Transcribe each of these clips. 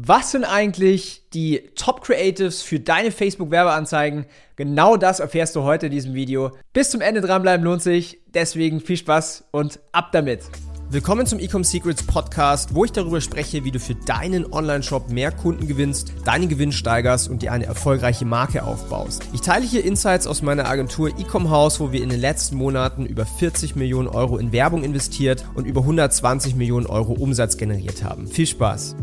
Was sind eigentlich die Top Creatives für deine Facebook-Werbeanzeigen? Genau das erfährst du heute in diesem Video. Bis zum Ende dranbleiben lohnt sich. Deswegen viel Spaß und ab damit. Willkommen zum Ecom Secrets Podcast, wo ich darüber spreche, wie du für deinen Online-Shop mehr Kunden gewinnst, deinen Gewinn steigerst und dir eine erfolgreiche Marke aufbaust. Ich teile hier Insights aus meiner Agentur Ecom House, wo wir in den letzten Monaten über 40 Millionen Euro in Werbung investiert und über 120 Millionen Euro Umsatz generiert haben. Viel Spaß!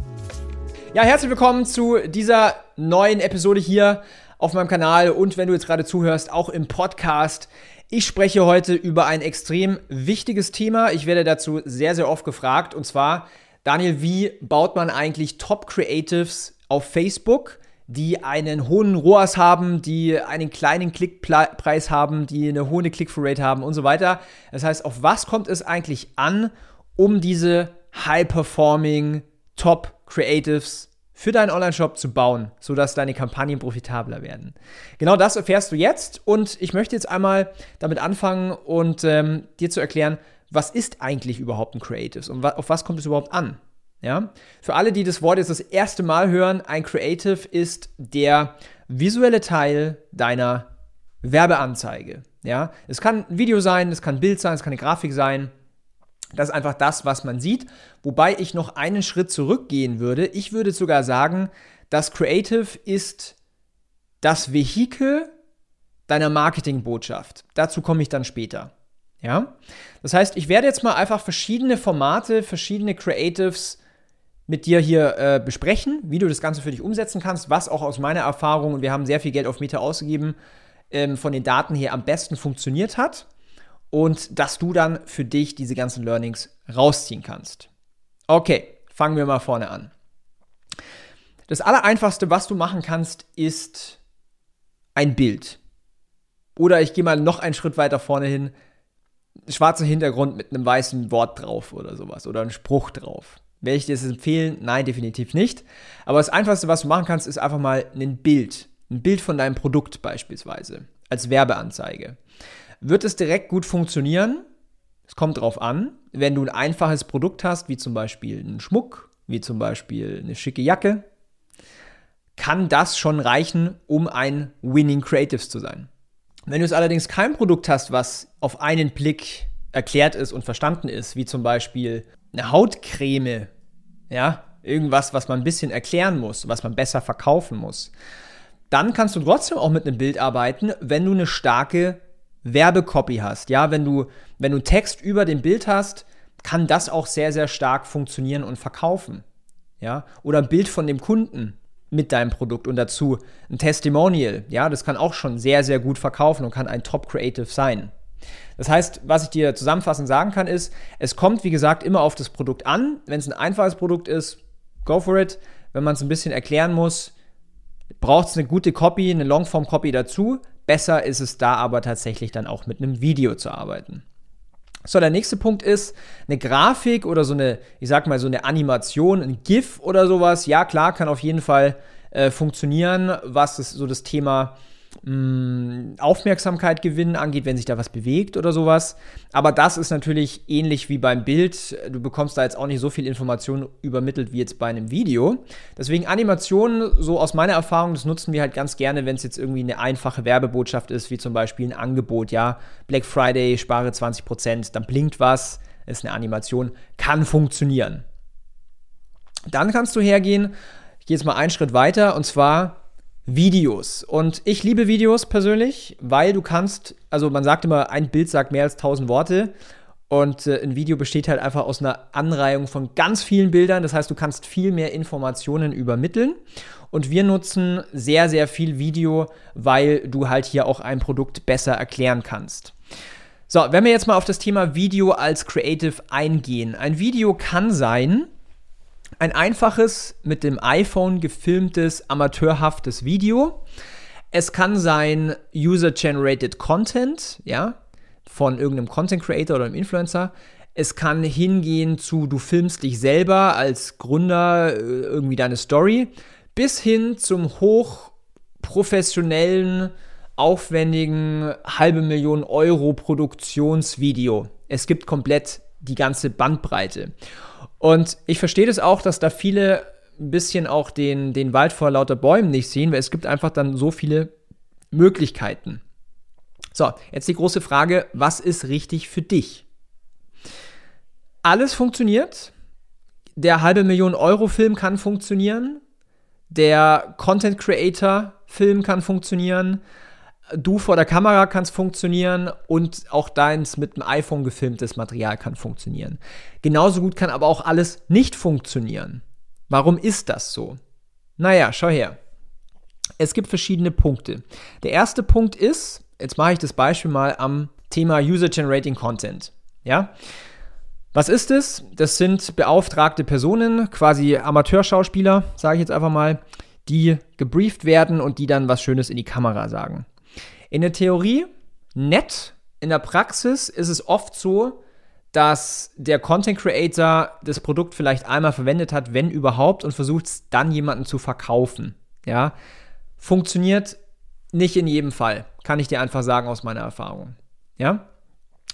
Ja, herzlich willkommen zu dieser neuen Episode hier auf meinem Kanal und wenn du jetzt gerade zuhörst, auch im Podcast. Ich spreche heute über ein extrem wichtiges Thema. Ich werde dazu sehr, sehr oft gefragt und zwar, Daniel, wie baut man eigentlich Top Creatives auf Facebook? die einen hohen ROAS haben, die einen kleinen Klickpreis haben, die eine hohe Click-Through-Rate haben und so weiter. Das heißt, auf was kommt es eigentlich an, um diese High-Performing Top Creatives für deinen Online-Shop zu bauen, sodass deine Kampagnen profitabler werden. Genau das erfährst du jetzt und ich möchte jetzt einmal damit anfangen und ähm, dir zu erklären, was ist eigentlich überhaupt ein Creatives und auf was kommt es überhaupt an? Ja? Für alle, die das Wort jetzt das erste Mal hören, ein Creative ist der visuelle Teil deiner Werbeanzeige. Ja? Es kann ein Video sein, es kann ein Bild sein, es kann eine Grafik sein, das ist einfach das, was man sieht. Wobei ich noch einen Schritt zurückgehen würde. Ich würde sogar sagen, das Creative ist das Vehikel deiner Marketingbotschaft. Dazu komme ich dann später. Ja? Das heißt, ich werde jetzt mal einfach verschiedene Formate, verschiedene Creatives mit dir hier äh, besprechen, wie du das Ganze für dich umsetzen kannst, was auch aus meiner Erfahrung, und wir haben sehr viel Geld auf Meta ausgegeben, ähm, von den Daten her am besten funktioniert hat und dass du dann für dich diese ganzen Learnings rausziehen kannst. Okay, fangen wir mal vorne an. Das Allereinfachste, was du machen kannst, ist ein Bild. Oder ich gehe mal noch einen Schritt weiter vorne hin, schwarzer Hintergrund mit einem weißen Wort drauf oder sowas oder ein Spruch drauf. Werde ich dir das empfehlen? Nein, definitiv nicht. Aber das Einfachste, was du machen kannst, ist einfach mal ein Bild. Ein Bild von deinem Produkt beispielsweise. Als Werbeanzeige. Wird es direkt gut funktionieren? Es kommt drauf an. Wenn du ein einfaches Produkt hast, wie zum Beispiel einen Schmuck, wie zum Beispiel eine schicke Jacke, kann das schon reichen, um ein Winning Creatives zu sein. Wenn du es allerdings kein Produkt hast, was auf einen Blick erklärt ist und verstanden ist, wie zum Beispiel eine Hautcreme, ja, irgendwas, was man ein bisschen erklären muss, was man besser verkaufen muss, dann kannst du trotzdem auch mit einem Bild arbeiten, wenn du eine starke Werbecopy hast, ja, wenn du, wenn du Text über dem Bild hast, kann das auch sehr, sehr stark funktionieren und verkaufen. Ja, oder ein Bild von dem Kunden mit deinem Produkt und dazu ein Testimonial. Ja, das kann auch schon sehr, sehr gut verkaufen und kann ein Top Creative sein. Das heißt, was ich dir zusammenfassend sagen kann, ist, es kommt, wie gesagt, immer auf das Produkt an. Wenn es ein einfaches Produkt ist, go for it. Wenn man es ein bisschen erklären muss, braucht es eine gute Copy, eine Longform-Copy dazu. Besser ist es da aber tatsächlich dann auch mit einem Video zu arbeiten. So, der nächste Punkt ist eine Grafik oder so eine, ich sag mal, so eine Animation, ein GIF oder sowas. Ja, klar, kann auf jeden Fall äh, funktionieren, was ist so das Thema Aufmerksamkeit gewinnen angeht, wenn sich da was bewegt oder sowas. Aber das ist natürlich ähnlich wie beim Bild. Du bekommst da jetzt auch nicht so viel Information übermittelt wie jetzt bei einem Video. Deswegen Animationen, so aus meiner Erfahrung, das nutzen wir halt ganz gerne, wenn es jetzt irgendwie eine einfache Werbebotschaft ist, wie zum Beispiel ein Angebot, ja, Black Friday, spare 20%, dann blinkt was, ist eine Animation, kann funktionieren. Dann kannst du hergehen, ich gehe jetzt mal einen Schritt weiter, und zwar Videos. Und ich liebe Videos persönlich, weil du kannst, also man sagt immer, ein Bild sagt mehr als tausend Worte. Und äh, ein Video besteht halt einfach aus einer Anreihung von ganz vielen Bildern. Das heißt, du kannst viel mehr Informationen übermitteln. Und wir nutzen sehr, sehr viel Video, weil du halt hier auch ein Produkt besser erklären kannst. So, wenn wir jetzt mal auf das Thema Video als Creative eingehen. Ein Video kann sein, ein einfaches, mit dem iPhone gefilmtes, amateurhaftes Video. Es kann sein User-Generated Content, ja, von irgendeinem Content Creator oder einem Influencer. Es kann hingehen zu, du filmst dich selber als Gründer äh, irgendwie deine Story, bis hin zum hochprofessionellen, aufwendigen halbe Million Euro Produktionsvideo. Es gibt komplett die ganze Bandbreite. Und ich verstehe das auch, dass da viele ein bisschen auch den, den Wald vor lauter Bäumen nicht sehen, weil es gibt einfach dann so viele Möglichkeiten. So, jetzt die große Frage, was ist richtig für dich? Alles funktioniert. Der halbe Million Euro Film kann funktionieren. Der Content Creator Film kann funktionieren. Du vor der Kamera kannst funktionieren und auch deins mit dem iPhone gefilmtes Material kann funktionieren. Genauso gut kann aber auch alles nicht funktionieren. Warum ist das so? Naja, schau her. Es gibt verschiedene Punkte. Der erste Punkt ist, jetzt mache ich das Beispiel mal am Thema User Generating Content. Ja? Was ist es? Das sind beauftragte Personen, quasi Amateurschauspieler, sage ich jetzt einfach mal, die gebrieft werden und die dann was Schönes in die Kamera sagen. In der Theorie nett, in der Praxis ist es oft so, dass der Content Creator das Produkt vielleicht einmal verwendet hat, wenn überhaupt, und versucht es dann jemanden zu verkaufen. Ja, funktioniert nicht in jedem Fall, kann ich dir einfach sagen aus meiner Erfahrung. Ja,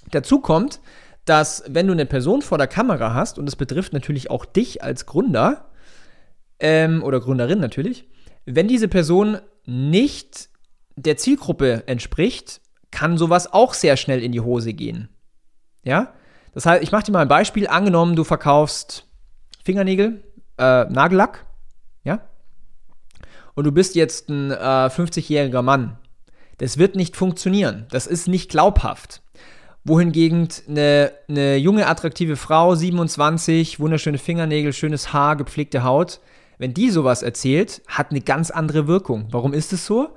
dazu kommt, dass wenn du eine Person vor der Kamera hast, und das betrifft natürlich auch dich als Gründer ähm, oder Gründerin natürlich, wenn diese Person nicht der Zielgruppe entspricht, kann sowas auch sehr schnell in die Hose gehen. Ja? Das heißt, ich mache dir mal ein Beispiel. Angenommen, du verkaufst Fingernägel, äh, Nagellack, ja? Und du bist jetzt ein äh, 50-jähriger Mann. Das wird nicht funktionieren. Das ist nicht glaubhaft. Wohingegen eine, eine junge, attraktive Frau, 27, wunderschöne Fingernägel, schönes Haar, gepflegte Haut, wenn die sowas erzählt, hat eine ganz andere Wirkung. Warum ist es so?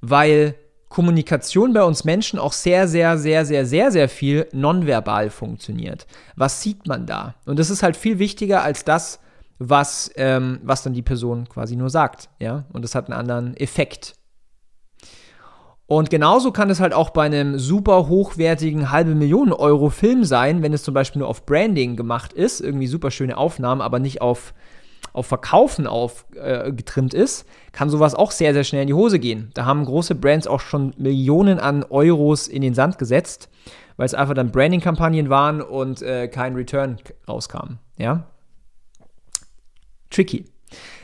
Weil Kommunikation bei uns Menschen auch sehr, sehr, sehr, sehr, sehr, sehr viel nonverbal funktioniert. Was sieht man da? Und das ist halt viel wichtiger als das, was, ähm, was dann die Person quasi nur sagt. Ja? Und das hat einen anderen Effekt. Und genauso kann es halt auch bei einem super hochwertigen halbe Millionen Euro Film sein, wenn es zum Beispiel nur auf Branding gemacht ist, irgendwie super schöne Aufnahmen, aber nicht auf auf Verkaufen aufgetrimmt äh, ist, kann sowas auch sehr, sehr schnell in die Hose gehen. Da haben große Brands auch schon Millionen an Euros in den Sand gesetzt, weil es einfach dann Branding-Kampagnen waren und äh, kein Return rauskam. Ja? Tricky.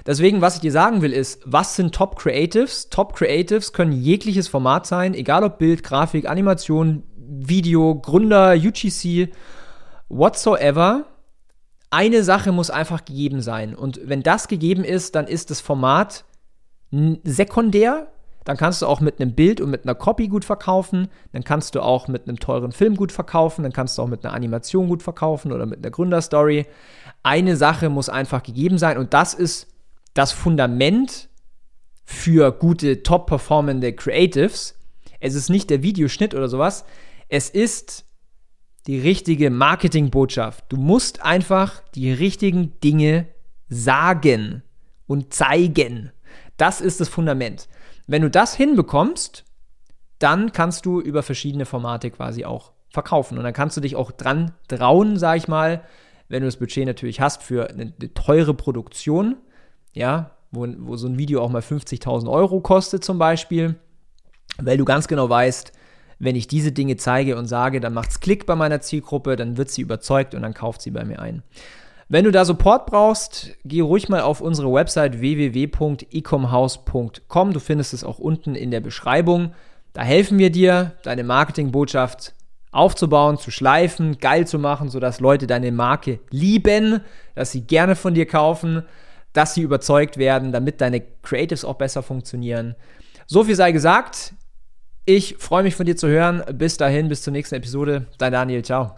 Deswegen, was ich dir sagen will, ist, was sind Top Creatives? Top Creatives können jegliches Format sein, egal ob Bild, Grafik, Animation, Video, Gründer, UGC, whatsoever eine Sache muss einfach gegeben sein. Und wenn das gegeben ist, dann ist das Format sekundär. Dann kannst du auch mit einem Bild und mit einer Copy gut verkaufen. Dann kannst du auch mit einem teuren Film gut verkaufen. Dann kannst du auch mit einer Animation gut verkaufen oder mit einer Gründerstory. Eine Sache muss einfach gegeben sein. Und das ist das Fundament für gute, top performende Creatives. Es ist nicht der Videoschnitt oder sowas. Es ist die richtige Marketingbotschaft. Du musst einfach die richtigen Dinge sagen und zeigen. Das ist das Fundament. Wenn du das hinbekommst, dann kannst du über verschiedene Formate quasi auch verkaufen. Und dann kannst du dich auch dran trauen, sag ich mal, wenn du das Budget natürlich hast für eine, teure Produktion, ja, wo, wo so ein Video auch mal 50.000 Euro kostet zum Beispiel, weil du ganz genau weißt, wenn ich diese Dinge zeige und sage, dann macht es Klick bei meiner Zielgruppe, dann wird sie überzeugt und dann kauft sie bei mir ein. Wenn du da Support brauchst, geh ruhig mal auf unsere Website www.ecomhouse.com. Du findest es auch unten in der Beschreibung. Da helfen wir dir, deine Marketingbotschaft aufzubauen, zu schleifen, geil zu machen, sodass Leute deine Marke lieben, dass sie gerne von dir kaufen, dass sie überzeugt werden, damit deine Creatives auch besser funktionieren. So viel sei gesagt. Ich freue mich von dir zu hören. Bis dahin, bis zur nächsten Episode. Dein Daniel, ciao.